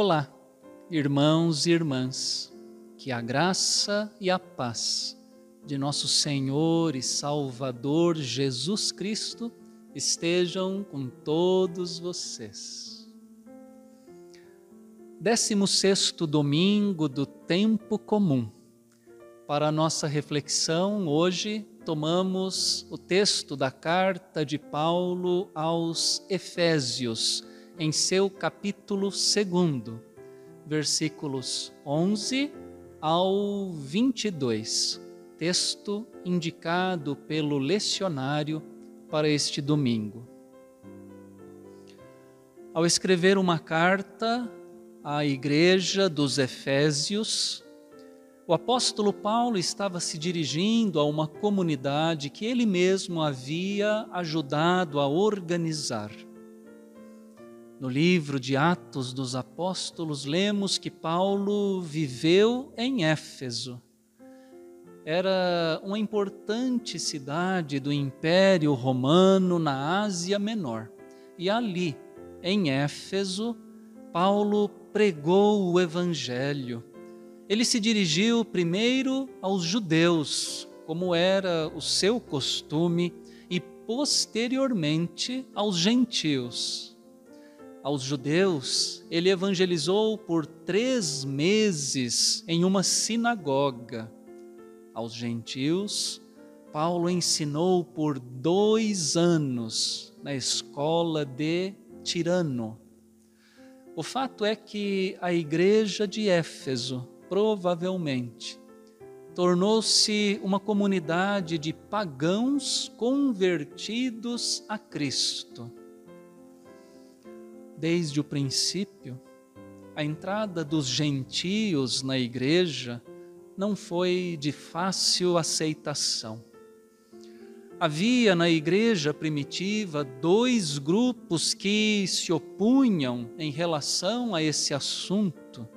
Olá, irmãos e irmãs, que a graça e a paz de nosso Senhor e Salvador Jesus Cristo estejam com todos vocês. Décimo sexto domingo do tempo comum. Para nossa reflexão, hoje tomamos o texto da carta de Paulo aos Efésios, em seu capítulo 2, versículos 11 ao 22 texto indicado pelo lecionário para este domingo. Ao escrever uma carta à igreja dos Efésios, o apóstolo Paulo estava se dirigindo a uma comunidade que ele mesmo havia ajudado a organizar. No livro de Atos dos Apóstolos, lemos que Paulo viveu em Éfeso era uma importante cidade do Império Romano na Ásia Menor. E ali, em Éfeso, Paulo pregou o Evangelho. Ele se dirigiu primeiro aos judeus, como era o seu costume, e posteriormente aos gentios. Aos judeus, ele evangelizou por três meses em uma sinagoga aos gentios, Paulo ensinou por dois anos na escola de Tirano. O fato é que a igreja de Éfeso, provavelmente, tornou-se uma comunidade de pagãos convertidos a Cristo. Desde o princípio, a entrada dos gentios na igreja não foi de fácil aceitação. Havia na igreja primitiva dois grupos que se opunham em relação a esse assunto.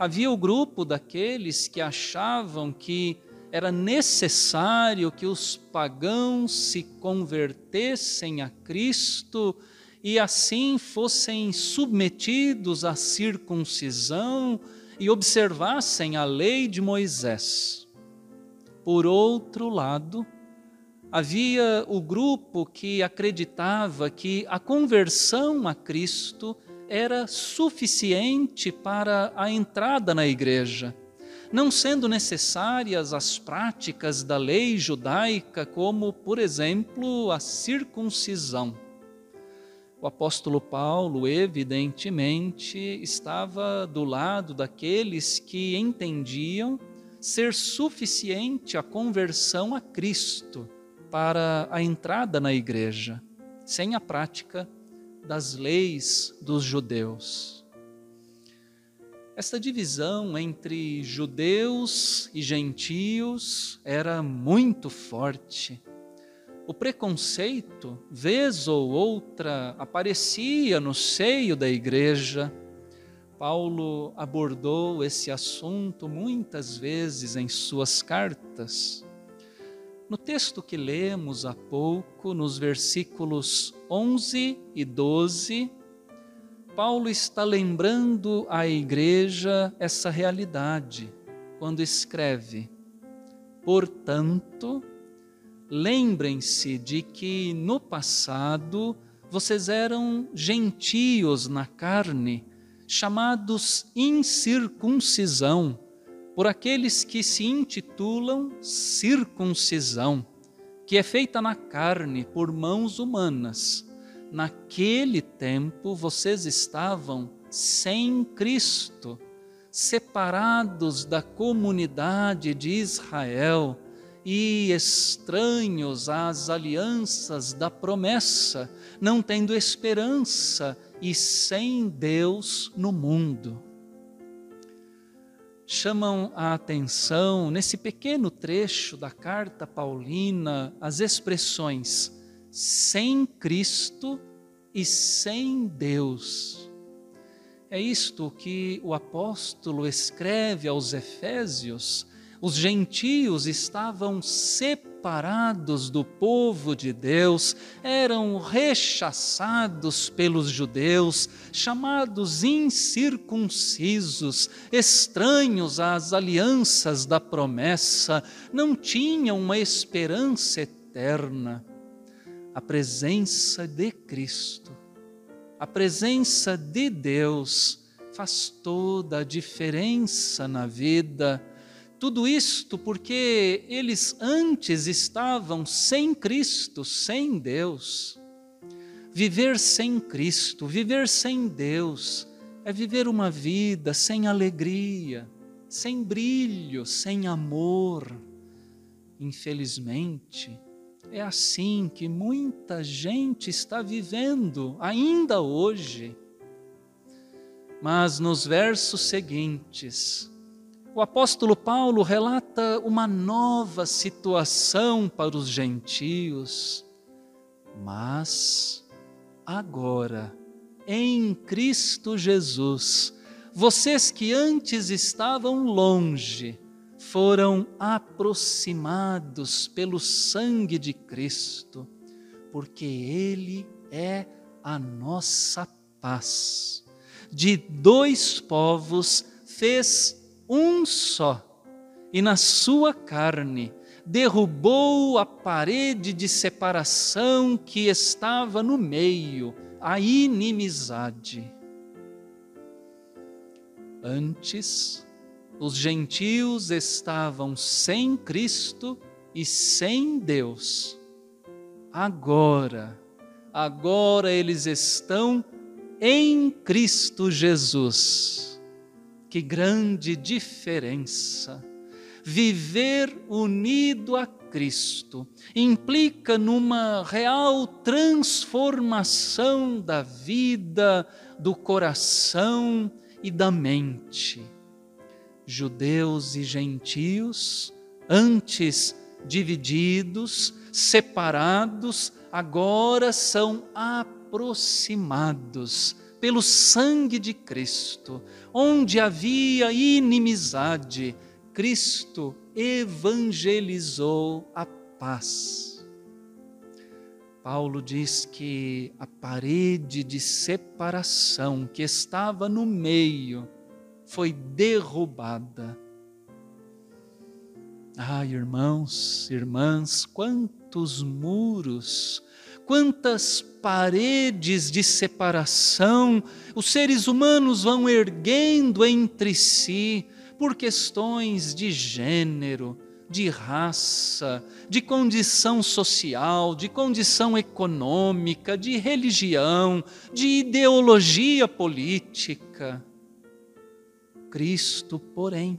Havia o grupo daqueles que achavam que era necessário que os pagãos se convertessem a Cristo e assim fossem submetidos à circuncisão e observassem a lei de Moisés. Por outro lado, havia o grupo que acreditava que a conversão a Cristo era suficiente para a entrada na igreja, não sendo necessárias as práticas da lei judaica, como, por exemplo, a circuncisão. O apóstolo Paulo, evidentemente, estava do lado daqueles que entendiam ser suficiente a conversão a Cristo para a entrada na igreja, sem a prática das leis dos judeus. Esta divisão entre judeus e gentios era muito forte o preconceito, vez ou outra, aparecia no seio da igreja. Paulo abordou esse assunto muitas vezes em suas cartas. No texto que lemos há pouco, nos versículos 11 e 12, Paulo está lembrando à igreja essa realidade quando escreve: Portanto, lembrem-se de que no passado vocês eram gentios na carne, chamados incircuncisão, por aqueles que se intitulam circuncisão, que é feita na carne por mãos humanas. Naquele tempo vocês estavam sem Cristo, separados da comunidade de Israel e estranhos às alianças da promessa, não tendo esperança e sem Deus no mundo. Chamam a atenção nesse pequeno trecho da carta paulina as expressões sem Cristo e sem Deus. É isto que o apóstolo escreve aos Efésios os gentios estavam separados do povo de Deus, eram rechaçados pelos judeus, chamados incircuncisos, estranhos às alianças da promessa, não tinham uma esperança eterna. A presença de Cristo, a presença de Deus, faz toda a diferença na vida tudo isto porque eles antes estavam sem Cristo, sem Deus. Viver sem Cristo, viver sem Deus, é viver uma vida sem alegria, sem brilho, sem amor. Infelizmente, é assim que muita gente está vivendo ainda hoje. Mas nos versos seguintes, o apóstolo Paulo relata uma nova situação para os gentios, mas agora, em Cristo Jesus, vocês que antes estavam longe, foram aproximados pelo sangue de Cristo, porque Ele é a nossa paz. De dois povos fez um só, e na sua carne derrubou a parede de separação que estava no meio, a inimizade. Antes, os gentios estavam sem Cristo e sem Deus. Agora, agora eles estão em Cristo Jesus que grande diferença! Viver unido a Cristo implica numa real transformação da vida, do coração e da mente. Judeus e gentios, antes divididos, separados, agora são aproximados pelo sangue de Cristo, onde havia inimizade, Cristo evangelizou a paz. Paulo diz que a parede de separação que estava no meio foi derrubada. Ah, irmãos, irmãs, quantos muros quantas paredes de separação os seres humanos vão erguendo entre si por questões de gênero, de raça, de condição social, de condição econômica, de religião, de ideologia política. Cristo, porém,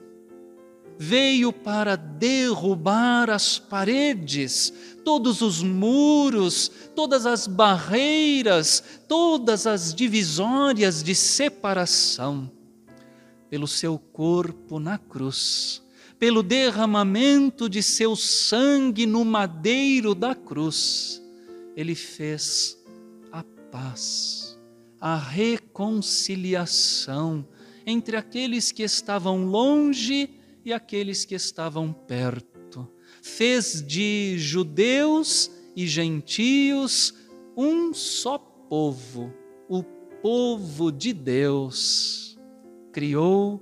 veio para derrubar as paredes, todos os muros, todas as barreiras, todas as divisórias de separação, pelo seu corpo na cruz, pelo derramamento de seu sangue no madeiro da cruz, ele fez a paz, a reconciliação entre aqueles que estavam longe e aqueles que estavam perto. Fez de judeus e gentios um só povo, o povo de Deus. Criou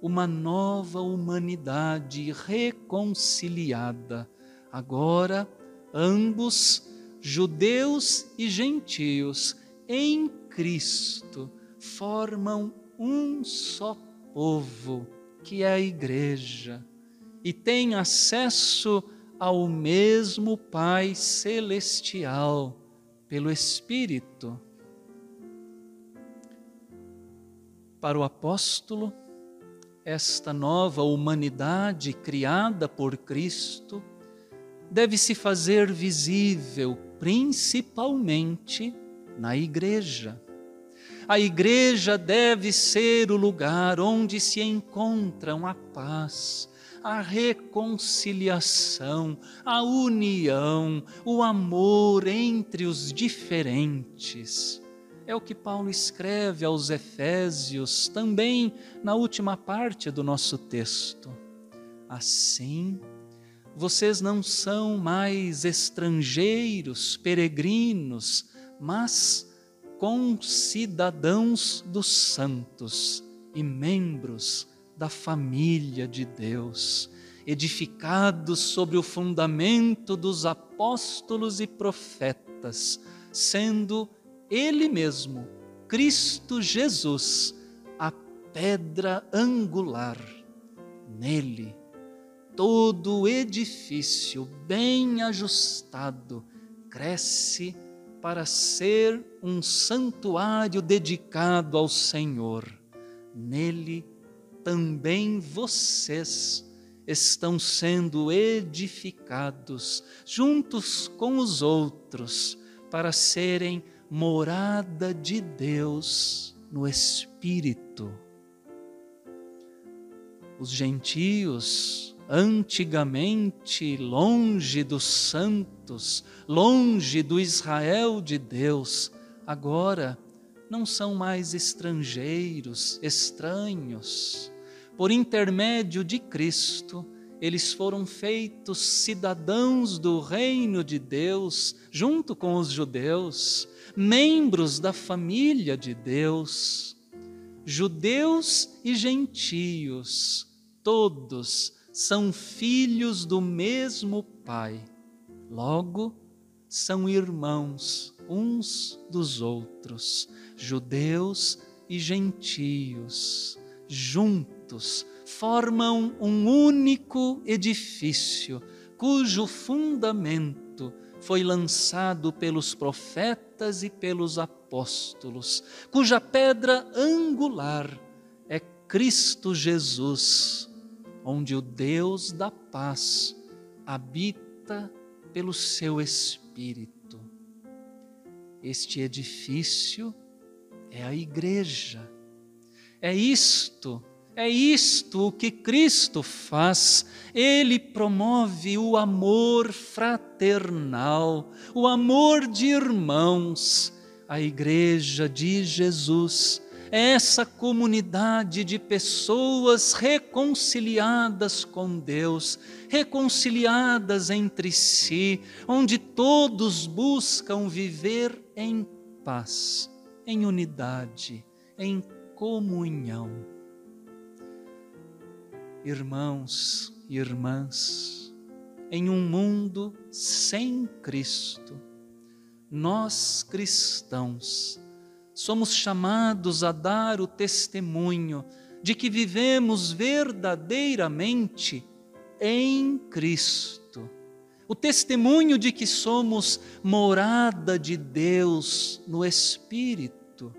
uma nova humanidade reconciliada. Agora, ambos, judeus e gentios, em Cristo, formam um só povo que é a igreja e tem acesso ao mesmo Pai celestial pelo Espírito. Para o apóstolo, esta nova humanidade criada por Cristo deve se fazer visível principalmente na igreja. A igreja deve ser o lugar onde se encontram a paz, a reconciliação, a união, o amor entre os diferentes. É o que Paulo escreve aos Efésios, também na última parte do nosso texto. Assim, vocês não são mais estrangeiros, peregrinos, mas concidadãos dos santos e membros da família de Deus, edificados sobre o fundamento dos apóstolos e profetas, sendo Ele mesmo, Cristo Jesus, a pedra angular. Nele, todo edifício bem ajustado cresce para ser um santuário dedicado ao Senhor. Nele também vocês estão sendo edificados juntos com os outros para serem morada de Deus no Espírito. Os gentios, antigamente longe dos longe do Israel de Deus, agora não são mais estrangeiros, estranhos. Por intermédio de Cristo, eles foram feitos cidadãos do reino de Deus, junto com os judeus, membros da família de Deus. Judeus e gentios, todos são filhos do mesmo Pai. Logo, são irmãos uns dos outros, judeus e gentios, juntos formam um único edifício, cujo fundamento foi lançado pelos profetas e pelos apóstolos, cuja pedra angular é Cristo Jesus, onde o Deus da paz habita pelo seu Espírito. Este edifício é a igreja. É isto, é isto o que Cristo faz. Ele promove o amor fraternal, o amor de irmãos. A igreja de Jesus essa comunidade de pessoas reconciliadas com Deus, reconciliadas entre si, onde todos buscam viver em paz, em unidade, em comunhão. Irmãos e irmãs, em um mundo sem Cristo, nós cristãos, somos chamados a dar o testemunho de que vivemos verdadeiramente em Cristo. O testemunho de que somos morada de Deus no Espírito.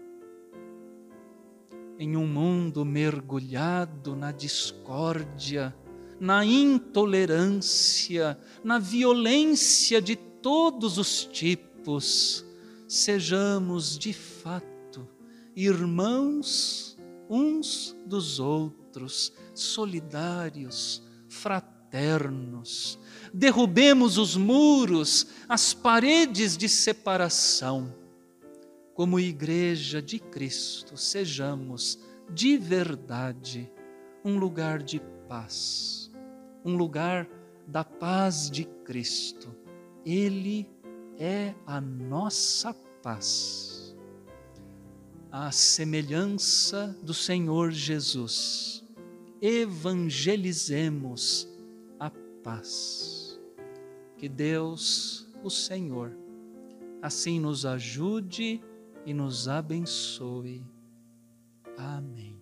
Em um mundo mergulhado na discórdia, na intolerância, na violência de todos os tipos, sejamos de fato irmãos uns dos outros, solidários, fraternos. Derrubemos os muros, as paredes de separação. Como igreja de Cristo, sejamos de verdade um lugar de paz, um lugar da paz de Cristo. Ele é a nossa paz. A semelhança do Senhor Jesus, evangelizemos a paz. Que Deus, o Senhor, assim nos ajude e nos abençoe. Amém.